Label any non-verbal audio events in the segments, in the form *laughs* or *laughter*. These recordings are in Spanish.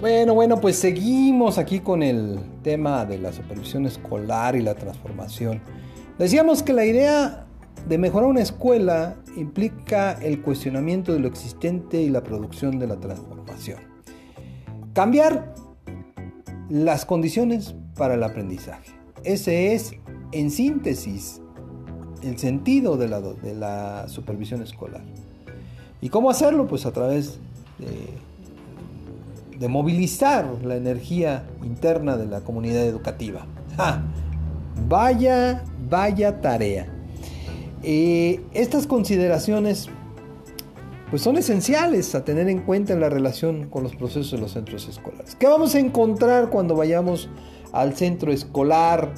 Bueno, bueno, pues seguimos aquí con el tema de la supervisión escolar y la transformación. Decíamos que la idea de mejorar una escuela implica el cuestionamiento de lo existente y la producción de la transformación. Cambiar las condiciones para el aprendizaje. Ese es, en síntesis, el sentido de la, de la supervisión escolar. ¿Y cómo hacerlo? Pues a través de de movilizar la energía interna de la comunidad educativa. Vaya, vaya tarea. Eh, estas consideraciones pues son esenciales a tener en cuenta en la relación con los procesos de los centros escolares. ¿Qué vamos a encontrar cuando vayamos al centro escolar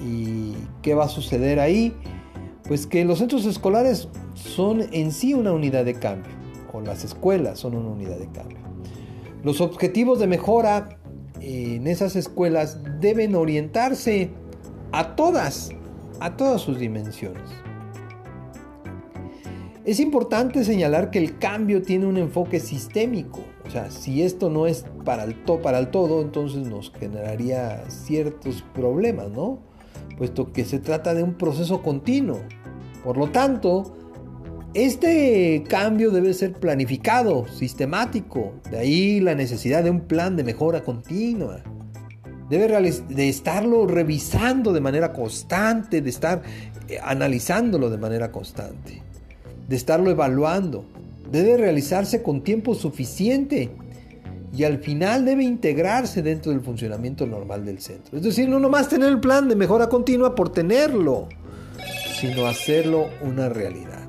y qué va a suceder ahí? Pues que los centros escolares son en sí una unidad de cambio, o las escuelas son una unidad de cambio. Los objetivos de mejora en esas escuelas deben orientarse a todas, a todas sus dimensiones. Es importante señalar que el cambio tiene un enfoque sistémico. O sea, si esto no es para el, para el todo, entonces nos generaría ciertos problemas, ¿no? Puesto que se trata de un proceso continuo. Por lo tanto, este cambio debe ser planificado, sistemático, de ahí la necesidad de un plan de mejora continua. Debe de estarlo revisando de manera constante, de estar eh, analizándolo de manera constante, de estarlo evaluando. Debe realizarse con tiempo suficiente y al final debe integrarse dentro del funcionamiento normal del centro. Es decir, no nomás tener el plan de mejora continua por tenerlo, sino hacerlo una realidad.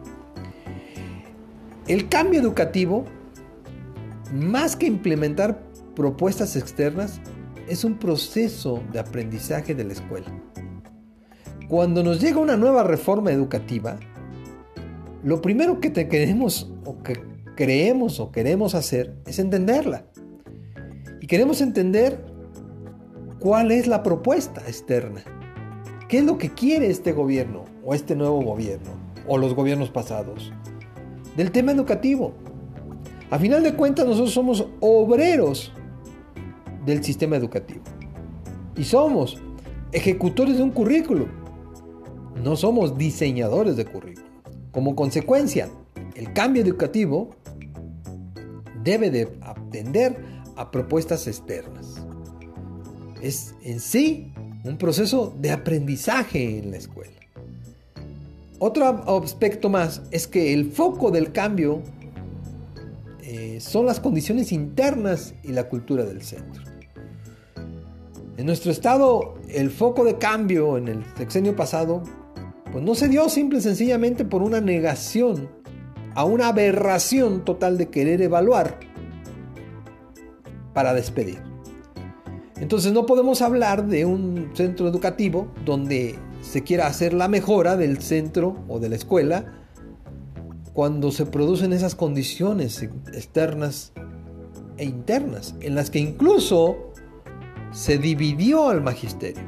El cambio educativo, más que implementar propuestas externas, es un proceso de aprendizaje de la escuela. Cuando nos llega una nueva reforma educativa, lo primero que queremos o que creemos o queremos hacer es entenderla. Y queremos entender cuál es la propuesta externa. ¿Qué es lo que quiere este gobierno o este nuevo gobierno o los gobiernos pasados? Del tema educativo. A final de cuentas, nosotros somos obreros del sistema educativo. Y somos ejecutores de un currículo. No somos diseñadores de currículo. Como consecuencia, el cambio educativo debe de atender a propuestas externas. Es en sí un proceso de aprendizaje en la escuela. Otro aspecto más es que el foco del cambio eh, son las condiciones internas y la cultura del centro. En nuestro estado, el foco de cambio en el sexenio pasado, pues no se dio simple y sencillamente por una negación a una aberración total de querer evaluar para despedir. Entonces no podemos hablar de un centro educativo donde se quiera hacer la mejora del centro o de la escuela cuando se producen esas condiciones externas e internas, en las que incluso se dividió al magisterio.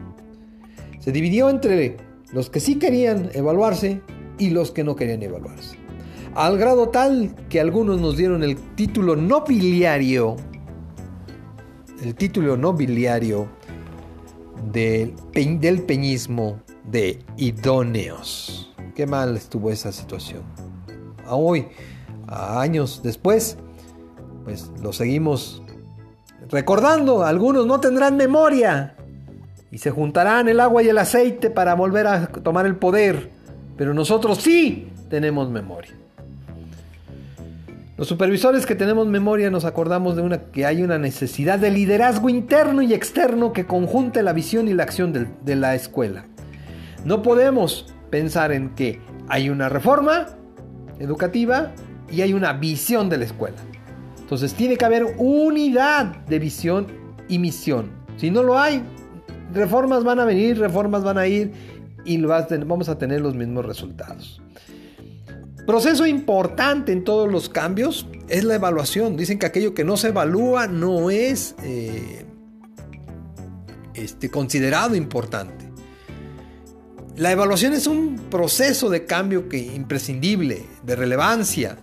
Se dividió entre los que sí querían evaluarse y los que no querían evaluarse. Al grado tal que algunos nos dieron el título nobiliario, el título nobiliario del, del peñismo de idóneos. Qué mal estuvo esa situación. A hoy, a años después, pues lo seguimos recordando. Algunos no tendrán memoria y se juntarán el agua y el aceite para volver a tomar el poder. Pero nosotros sí tenemos memoria. Los supervisores que tenemos memoria nos acordamos de una, que hay una necesidad de liderazgo interno y externo que conjunte la visión y la acción de la escuela. No podemos pensar en que hay una reforma educativa y hay una visión de la escuela. Entonces tiene que haber unidad de visión y misión. Si no lo hay, reformas van a venir, reformas van a ir y vamos a tener los mismos resultados. Proceso importante en todos los cambios es la evaluación. Dicen que aquello que no se evalúa no es eh, este, considerado importante. La evaluación es un proceso de cambio que imprescindible, de relevancia,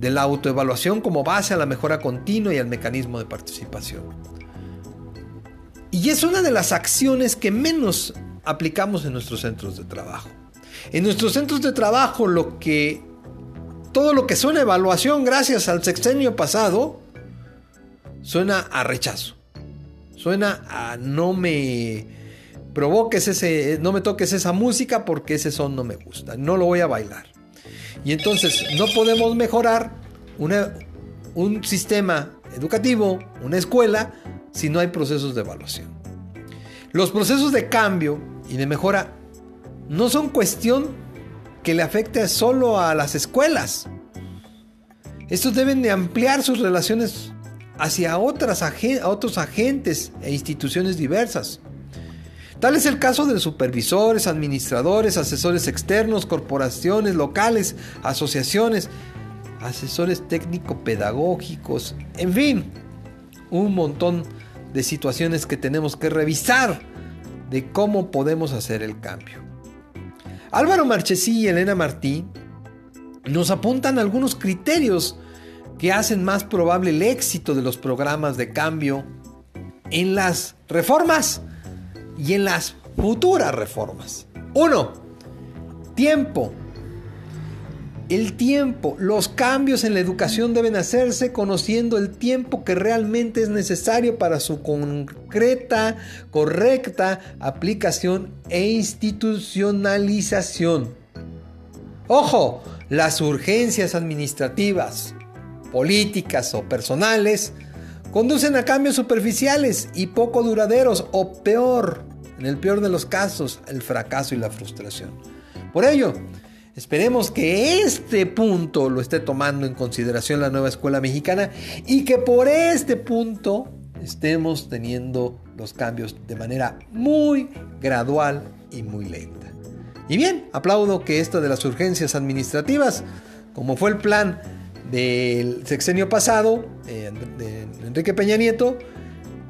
de la autoevaluación como base a la mejora continua y al mecanismo de participación. Y es una de las acciones que menos aplicamos en nuestros centros de trabajo. En nuestros centros de trabajo lo que todo lo que suena evaluación gracias al sexenio pasado suena a rechazo. Suena a no me provoques ese no me toques esa música porque ese son no me gusta, no lo voy a bailar. Y entonces no podemos mejorar un sistema educativo, una escuela si no hay procesos de evaluación. Los procesos de cambio y de mejora no son cuestión que le afecte solo a las escuelas. Estos deben de ampliar sus relaciones hacia otros agentes e instituciones diversas. Tal es el caso de supervisores, administradores, asesores externos, corporaciones locales, asociaciones, asesores técnico-pedagógicos, en fin, un montón de situaciones que tenemos que revisar de cómo podemos hacer el cambio. Álvaro Marchesí y Elena Martí nos apuntan algunos criterios que hacen más probable el éxito de los programas de cambio en las reformas y en las futuras reformas. Uno, tiempo. El tiempo, los cambios en la educación deben hacerse conociendo el tiempo que realmente es necesario para su concreta, correcta aplicación e institucionalización. Ojo, las urgencias administrativas, políticas o personales conducen a cambios superficiales y poco duraderos o peor, en el peor de los casos, el fracaso y la frustración. Por ello, Esperemos que este punto lo esté tomando en consideración la nueva escuela mexicana y que por este punto estemos teniendo los cambios de manera muy gradual y muy lenta. Y bien, aplaudo que esto de las urgencias administrativas, como fue el plan del sexenio pasado eh, de Enrique Peña Nieto,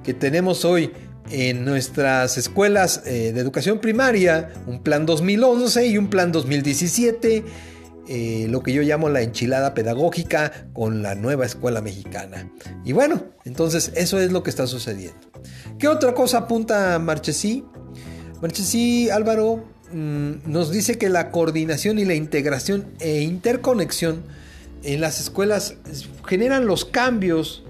que tenemos hoy en nuestras escuelas eh, de educación primaria un plan 2011 y un plan 2017, eh, lo que yo llamo la enchilada pedagógica con la nueva escuela mexicana. Y bueno, entonces eso es lo que está sucediendo. ¿Qué otra cosa apunta Marchesí? Marchesí Álvaro mm, nos dice que la coordinación y la integración e interconexión en las escuelas generan los cambios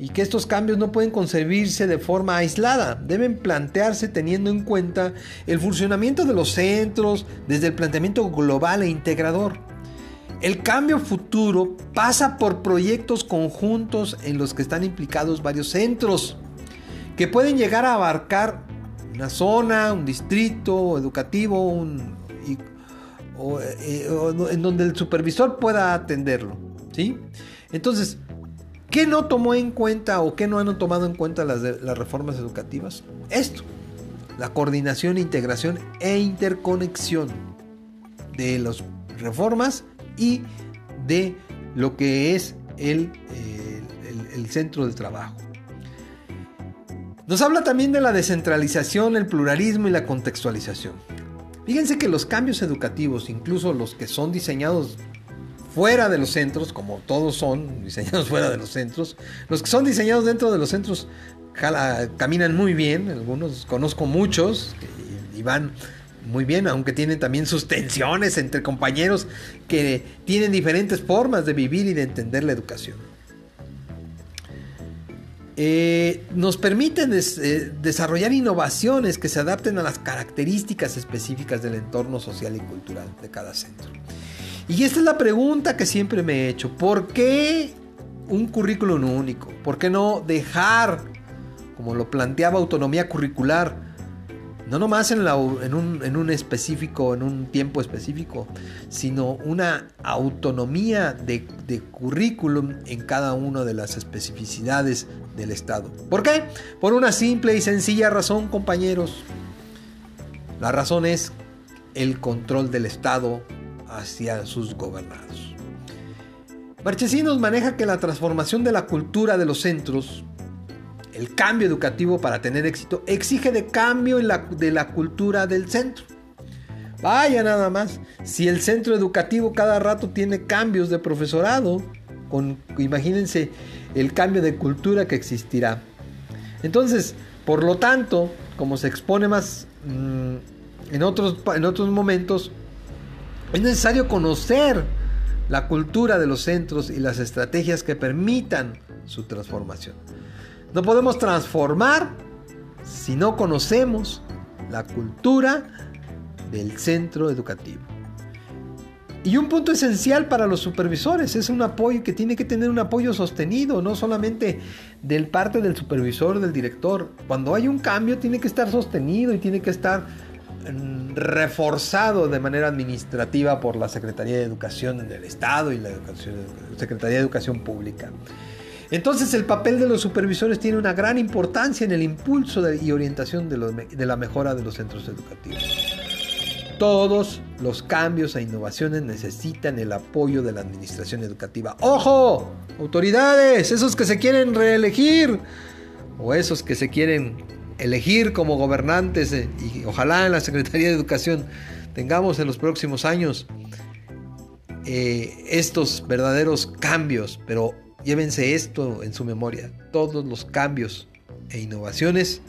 y que estos cambios no pueden concebirse de forma aislada, deben plantearse teniendo en cuenta el funcionamiento de los centros desde el planteamiento global e integrador. El cambio futuro pasa por proyectos conjuntos en los que están implicados varios centros, que pueden llegar a abarcar una zona, un distrito educativo, un, eh, en donde el supervisor pueda atenderlo. ¿sí? Entonces, ¿Qué no tomó en cuenta o qué no han tomado en cuenta las, reformas educativas? Esto, la coordinación, integración e interconexión de las reformas y de lo que es el centro de trabajo. Nos habla también de la descentralización, el pluralismo y la contextualización. Fíjense que los cambios educativos, incluso los que son diseñados fuera de los centros, como todos son diseñados *laughs* fuera de los centros. Los que son diseñados dentro de los centros caminan muy bien, algunos conozco muchos y van muy bien, aunque tienen también sus tensiones entre compañeros que tienen diferentes formas de vivir y de entender la educación. Eh, nos permiten eh, desarrollar innovaciones que se adapten a las características específicas del entorno social y cultural de cada centro. Y esta es la pregunta que siempre me he hecho. ¿Por qué un currículum único? ¿Por qué no dejar, como lo planteaba autonomía curricular, no nomás en, un, específico, en un tiempo específico, sino una autonomía de, de currículum en cada una de las especificidades del Estado? ¿Por qué? Por una simple y sencilla razón, compañeros. La razón es el control del Estado hacia sus gobernados. Marchesín maneja que la transformación de la cultura de los centros, el cambio educativo para tener éxito, exige de cambio de la cultura del centro. Vaya nada más, si el centro educativo cada rato tiene cambios de profesorado, con, imagínense el cambio de cultura que existirá. Entonces, por lo tanto, como se expone más mm, en, otros, en otros momentos, es necesario conocer la cultura de los centros y las estrategias que permitan su transformación. No podemos transformar si no conocemos la cultura del centro educativo. Y un punto esencial para los supervisores es un apoyo que tiene que tener un apoyo sostenido, no solamente del parte del supervisor, del director. Cuando hay un cambio tiene que estar sostenido y tiene que estar reforzado de manera administrativa por la Secretaría de Educación del Estado y la Secretaría de Educación Pública. Entonces el papel de los supervisores tiene una gran importancia en el impulso y orientación de la mejora de los centros educativos. Todos los cambios e innovaciones necesitan el apoyo de la administración educativa. ¡Ojo! Autoridades, esos que se quieren reelegir o esos que se quieren elegir como gobernantes eh, y ojalá en la Secretaría de Educación tengamos en los próximos años eh, estos verdaderos cambios, pero llévense esto en su memoria. Todos los cambios e innovaciones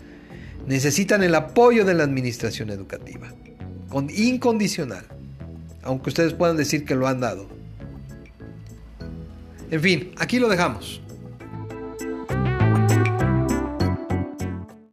necesitan el apoyo de la administración educativa incondicional, aunque ustedes puedan decir que lo han dado. En fin, aquí lo dejamos.